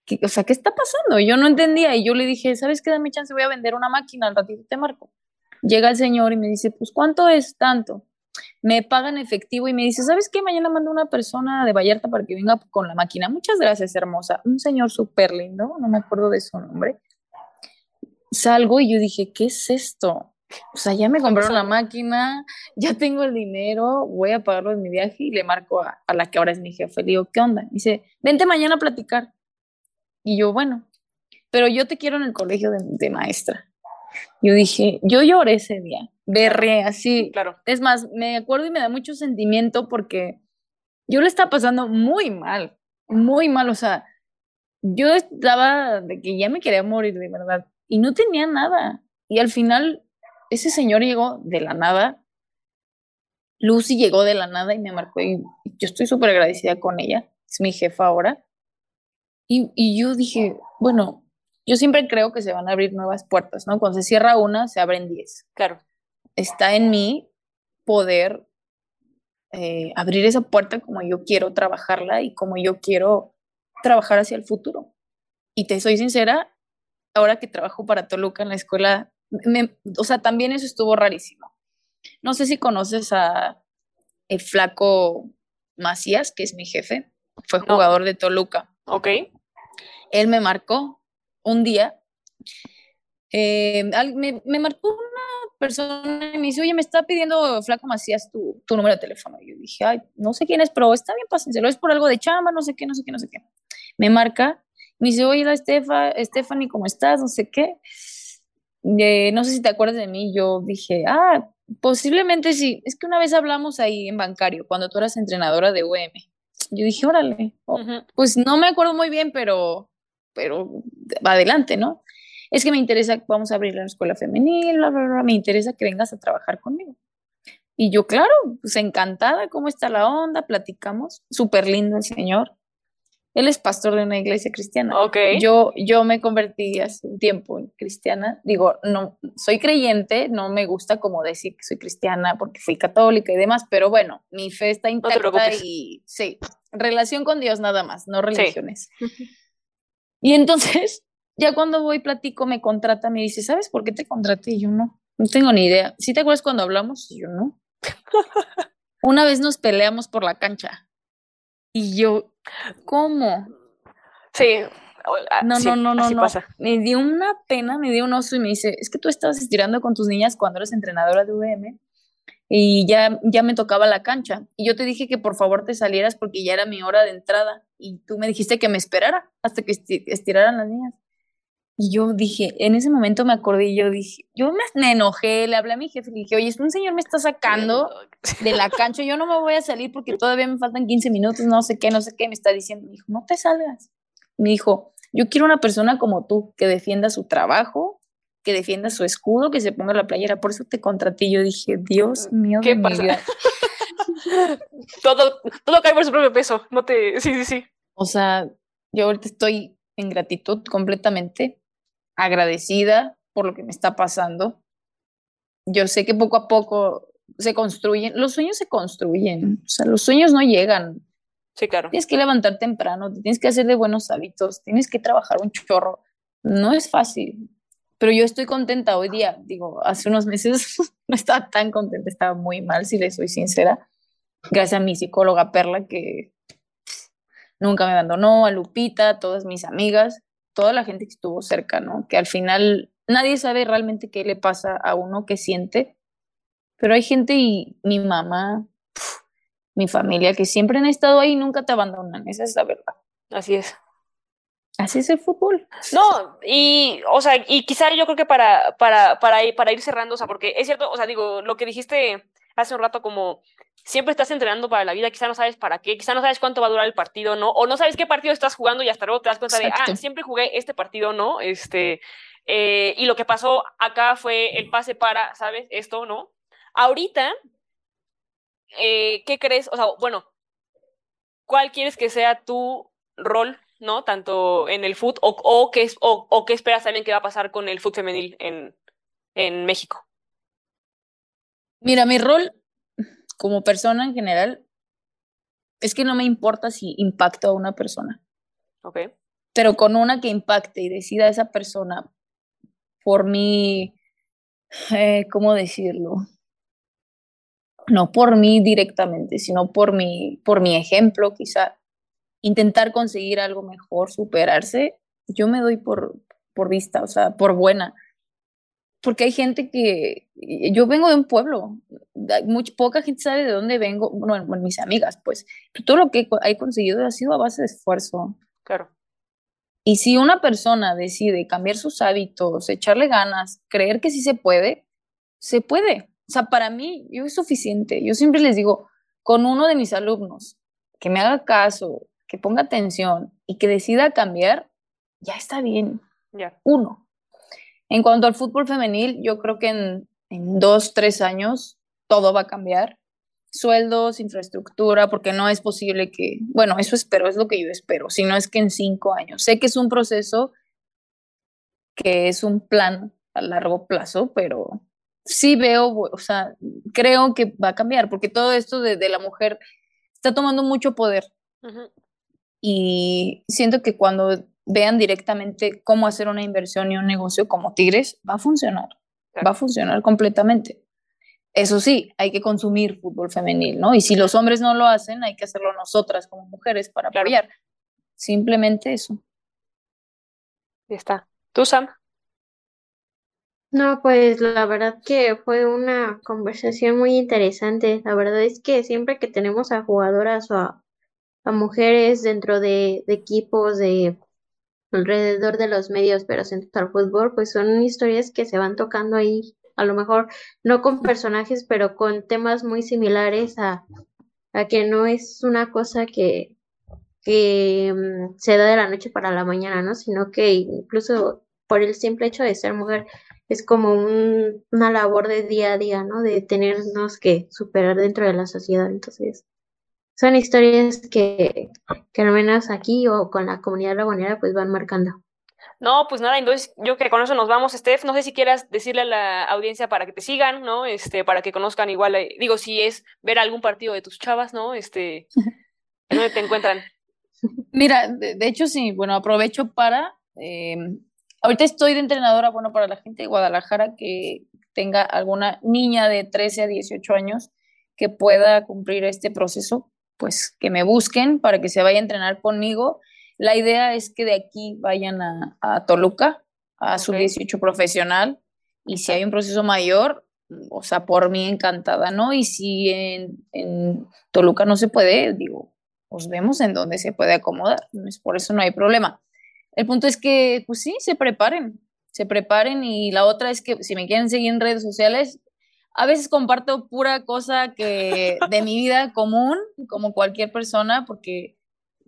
¿Qué- o sea, ¿qué está pasando? Yo no entendía. Y yo le dije, ¿sabes qué? Dame chance, voy a vender una máquina, al ratito te marco. Llega el señor y me dice, pues, ¿cuánto es tanto? Me pagan efectivo y me dice, ¿sabes qué? Mañana mando una persona de Vallarta para que venga con la máquina. Muchas gracias, hermosa. Un señor súper lindo, no me acuerdo de su nombre. Salgo y yo dije, ¿qué es esto? O sea, ya me compraron la máquina, ya tengo el dinero, voy a pagarlo en mi viaje y le marco a, a la que ahora es mi jefe. Le digo, ¿qué onda? Dice, vente mañana a platicar. Y yo, bueno, pero yo te quiero en el colegio de, de maestra. Yo dije, yo lloré ese día, berré así. Claro. Es más, me acuerdo y me da mucho sentimiento porque yo le estaba pasando muy mal, muy mal. O sea, yo estaba de que ya me quería morir de verdad y no tenía nada. Y al final, ese señor llegó de la nada. Lucy llegó de la nada y me marcó y yo estoy súper agradecida con ella. Es mi jefa ahora. Y, y yo dije, bueno, yo siempre creo que se van a abrir nuevas puertas, ¿no? Cuando se cierra una, se abren diez. Claro. Está en mí poder eh, abrir esa puerta como yo quiero trabajarla y como yo quiero trabajar hacia el futuro. Y te soy sincera, ahora que trabajo para Toluca en la escuela, me- o sea, también eso estuvo rarísimo. No sé si conoces a el flaco Macías, que es mi jefe, fue No. jugador de Toluca Ok. él me marcó un día, eh, me, me marcó una persona y me dice, oye, me está pidiendo Flaco Macías tu, tu número de teléfono. Y yo dije, ay, no sé quién es, pero está bien, pásenselo, es por algo de chamba, no sé qué, no sé qué, no sé qué. Me marca, me dice, oye, la Estefa, Stephanie, ¿cómo estás? No sé qué. Eh, no sé si te acuerdas de mí, yo dije, ah, posiblemente sí, es que una vez hablamos ahí en bancario, cuando tú eras entrenadora de UM. Yo dije, órale, o- Ujú. pues no me acuerdo muy bien, pero, pero adelante, ¿no? Es que me interesa, vamos a abrir la escuela femenil, bla, bla, bla, me interesa que vengas a trabajar conmigo. Y yo, claro, pues encantada, ¿cómo está la onda? Platicamos, súper lindo el señor. Él es pastor de una iglesia cristiana. Ok. Yo, yo me convertí hace un tiempo en cristiana. Digo, no, soy creyente, no me gusta como decir que soy cristiana porque fui católica y demás, pero bueno, mi fe está intacta preocupes. y sí, relación con Dios nada más, no religiones. Y entonces, <laughs> ya cuando voy platico, me contrata, me dice, ¿sabes por qué te contraté? Y yo no, no tengo ni idea. ¿Sí te acuerdas cuando hablamos? Y yo no. <laughs> Una vez nos peleamos por la cancha. Y yo, ¿cómo? Sí. Ah, No, sí, no, no, no, así no. pasa. Me dio una pena, me dio un oso y me dice, es que tú estabas estirando con tus niñas cuando eras entrenadora de UM y ya, ya me tocaba la cancha. Y yo te dije que por favor te salieras porque ya era mi hora de entrada y tú me dijiste que me esperara hasta que esti- estiraran las niñas. Y yo dije, en ese momento me acordé y yo dije, yo me, enojé, le hablé a mi jefe y le dije, oye, un señor me está sacando <laughs> de la cancha, yo no me voy a salir porque todavía me faltan 15 minutos, no sé qué, no sé qué, me está diciendo, me dijo, no te salgas. Me dijo, yo quiero una persona como tú, que defienda su trabajo, que defienda su escudo, que se ponga la playera, por eso te contraté. Yo dije, Dios mío, ¿Qué de mi pasa? vida". <laughs> todo, todo cae por su propio peso. No te. Sí, sí, sí. O sea, yo ahorita estoy en gratitud completamente, agradecida por lo que me está pasando. Yo sé que poco a poco se construyen, los sueños se construyen, o sea, los sueños no llegan, Sí, claro. Tienes que levantar temprano, te tienes que hacer de buenos hábitos, tienes que trabajar un chorro. No es fácil, pero yo estoy contenta hoy día. Digo, hace unos meses <laughs> no estaba tan contenta, estaba muy mal, si le soy sincera. Gracias a mi psicóloga Perla, que nunca me abandonó, a Lupita, a todas mis amigas, toda la gente que estuvo cerca, ¿no? Que al final nadie sabe realmente qué le pasa a uno, qué siente, pero hay gente y mi mamá, mi familia, que siempre han estado ahí y nunca te abandonan, esa es la verdad. Así es. Así es el fútbol. No, y, o sea, y quizá yo creo que para, para, para, ir, para ir cerrando, o sea, porque es cierto, o sea, digo, lo que dijiste hace un rato, como siempre estás entrenando para la vida, quizá no sabes para qué, quizá no sabes cuánto va a durar el partido, ¿no? O no sabes qué partido estás jugando y hasta luego te das cuenta de, ah, siempre jugué este partido, ¿no? Este, eh, y lo que pasó acá fue el pase para, ¿sabes? Esto, ¿no? Ahorita, eh, ¿qué crees? O sea, bueno, ¿cuál quieres que sea tu rol, ¿no? Tanto en el fútbol o, o, qué, o, o qué esperas también que va a pasar con el fútbol femenil en, en México. Mira, mi rol como persona en general es que no me importa si impacto a una persona. Ok. Pero con una que impacte y decida esa persona por mi, eh, ¿cómo decirlo? No por mí directamente, sino por mi, por mi ejemplo, quizá. Intentar conseguir algo mejor, superarse, yo me doy por, por vista, o sea, por buena porque hay gente que, yo vengo de un pueblo, muy, poca gente sabe de dónde vengo, bueno, mis amigas, pues, pero todo lo que he conseguido ha sido a base de esfuerzo. Claro. Y si una persona decide cambiar sus hábitos, echarle ganas, creer que sí se puede, se puede. O sea, para mí, yo es suficiente. Yo siempre les digo, con uno de mis alumnos, que me haga caso, que ponga atención y que decida cambiar, ya está bien. Ya. Uno. En cuanto al fútbol femenil, yo creo que en, en dos, tres años todo va a cambiar. Sueldos, infraestructura, porque no es posible que, bueno, eso espero, es lo que yo espero, si no es que en cinco años. Sé que es un proceso que es un plan a largo plazo, pero sí veo, o sea, creo que va a cambiar, porque todo esto de, de la mujer está tomando mucho poder. Uh -huh. Y siento que cuando vean directamente cómo hacer una inversión y un negocio como Tigres, va a funcionar, Claro. va a funcionar completamente. Eso sí, hay que consumir fútbol femenil, ¿no? Y si los hombres no lo hacen, hay que hacerlo nosotras como mujeres para Claro. apoyar. Simplemente eso. Ya está. ¿Tú, Sam? No, pues la verdad que fue una conversación muy interesante. La verdad es que siempre que tenemos a jugadoras o a, a mujeres dentro de, de equipos de alrededor de los medios, pero centrados al fútbol, pues son historias que se van tocando ahí, a lo mejor no con personajes, pero con temas muy similares a, a que no es una cosa que, que mm, se da de la noche para la mañana, ¿no? Sino que incluso por el simple hecho de ser mujer es como un, una labor de día a día, ¿no? De tenernos que superar dentro de la sociedad. Entonces, son historias que, que al menos aquí o con la comunidad lagunera pues van marcando. No, pues nada, entonces yo que con eso nos vamos, Steph. No sé si quieras decirle a la audiencia para que te sigan, ¿no? Este, para que conozcan igual, eh, digo, si es ver algún partido de tus chavas, ¿no? Este, ¿en ¿dónde te encuentran? <laughs> Mira, de, de hecho sí, bueno, aprovecho para, eh, ahorita estoy de entrenadora, bueno, para la gente de Guadalajara que tenga alguna niña de 13 a 18 años que pueda cumplir este proceso, pues que me busquen para que se vaya a entrenar conmigo. La idea es que de aquí vayan a, a Toluca, a su Ok. 18 profesional, y si hay un proceso mayor, o sea, por mí encantada, ¿no? Y si en, en Toluca no se puede, digo, pues vemos en dónde se puede acomodar, pues por eso no hay problema. El punto es que, pues sí, se preparen, se preparen y la otra es que si me quieren seguir en redes sociales, a veces comparto pura cosa que de mi vida común, como cualquier persona, porque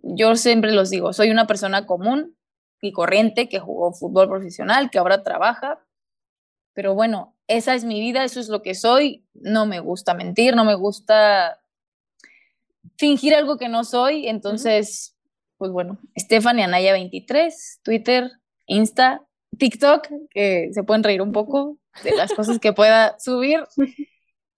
yo siempre los digo, soy una persona común y corriente que jugó fútbol profesional, que ahora trabaja, pero bueno, esa es mi vida, eso es lo que soy, no me gusta mentir, no me gusta fingir algo que no soy, entonces, pues bueno, Stephanie Anaya 23, Twitter, Insta, TikTok, que se pueden reír un poco de las cosas que pueda subir, <laughs>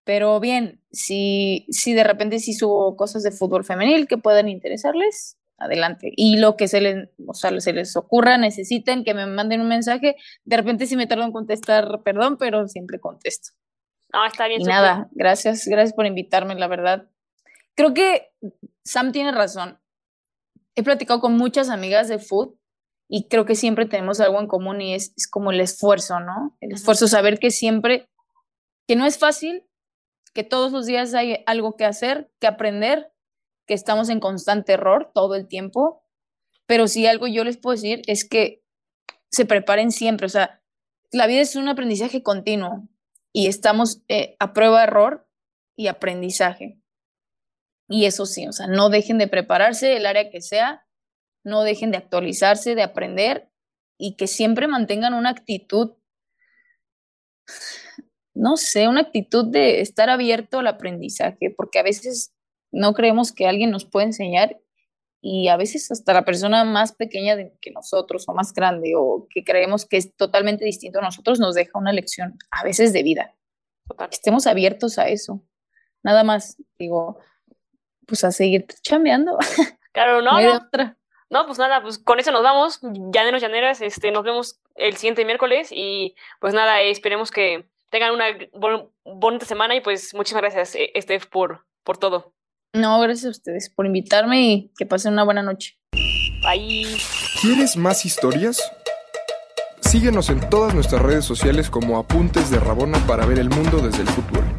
pero bien, si, si de repente sí subo cosas de fútbol femenil que puedan interesarles, adelante. Y lo que se les, o sea, se les ocurra, necesiten que me manden un mensaje, de repente si me tardo en contestar, perdón, pero siempre contesto. No, está bien. Y nada, gracias, gracias por invitarme, la verdad. Creo que Sam tiene razón. He platicado con muchas amigas de food y creo que siempre tenemos algo en común y es, es como el esfuerzo, ¿no? El esfuerzo, saber que siempre, que no es fácil, que todos los días hay algo que hacer, que aprender, que estamos en constante error todo el tiempo, pero si algo yo les puedo decir es que se preparen siempre, o sea, la vida es un aprendizaje continuo y estamos eh, a prueba de error y aprendizaje. Y eso sí, o sea, no dejen de prepararse, el área que sea, no dejen de actualizarse, de aprender y que siempre mantengan una actitud no sé, una actitud de estar abierto al aprendizaje, porque a veces no creemos que alguien nos puede enseñar y a veces hasta la persona más pequeña que nosotros o más grande o que creemos que es totalmente distinto a nosotros nos deja una lección a veces de vida. Estemos abiertos a eso. Nada más, digo, pues a seguir chambeando. Claro, no, <laughs> no, no, pues nada, pues con eso nos vamos, llaneros, llaneras, este, nos vemos el siguiente miércoles y pues nada, esperemos que tengan una bonita semana y pues muchísimas gracias, eh, Steph, por, por todo. No, gracias a ustedes por invitarme y que pasen una buena noche. Bye. ¿Quieres más historias? Síguenos en todas nuestras redes sociales como Apuntes de Rabona para ver el mundo desde el futuro.